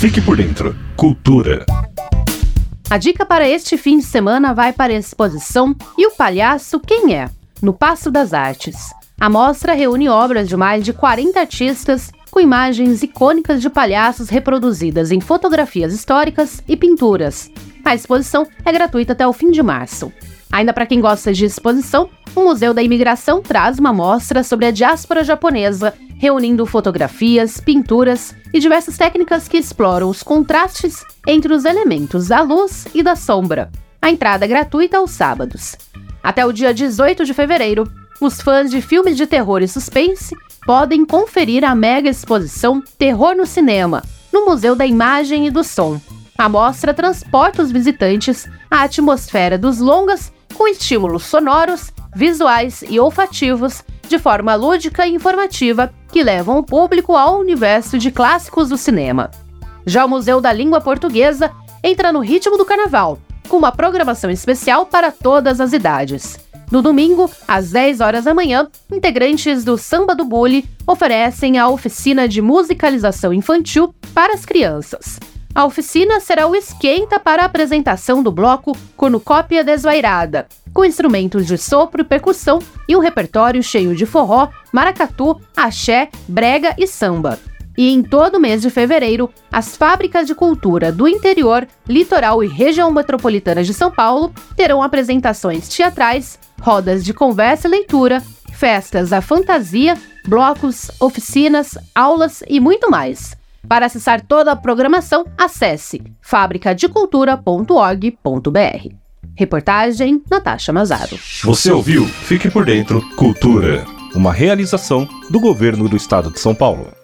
Fique por dentro. Cultura. A dica para este fim de semana vai para a exposição E o Palhaço Quem É? no Passo das Artes. A mostra reúne obras de mais de 40 artistas com imagens icônicas de palhaços reproduzidas em fotografias históricas e pinturas. A exposição é gratuita até o fim de março. Ainda para quem gosta de exposição, o Museu da Imigração traz uma mostra sobre a diáspora japonesa, reunindo fotografias, pinturas e diversas técnicas que exploram os contrastes entre os elementos da luz e da sombra. A entrada é gratuita aos sábados. Até o dia 18 de fevereiro, os fãs de filmes de terror e suspense podem conferir a mega exposição Terror no Cinema, no Museu da Imagem e do Som. A mostra transporta os visitantes à atmosfera dos longas com estímulos sonoros, visuais e olfativos de forma lúdica e informativa que levam o público ao universo de clássicos do cinema. Já o Museu da Língua Portuguesa entra no ritmo do carnaval, com uma programação especial para todas as idades. No domingo, às 10 horas da manhã, integrantes do Samba do Bully oferecem a oficina de musicalização infantil para as crianças. A oficina será o esquenta para a apresentação do bloco Cornucópia Desvairada, com instrumentos de sopro e percussão e um repertório cheio de forró, maracatu, axé, brega e samba. E em todo o mês de fevereiro, as fábricas de cultura do interior, litoral e região metropolitana de São Paulo terão apresentações teatrais, rodas de conversa e leitura, festas à fantasia, blocos, oficinas, aulas e muito mais. Para acessar toda a programação, acesse fabricadecultura.org.br. Reportagem Natasha Mazaro. Você ouviu? Fique por dentro. Cultura. Uma realização do governo do estado de São Paulo.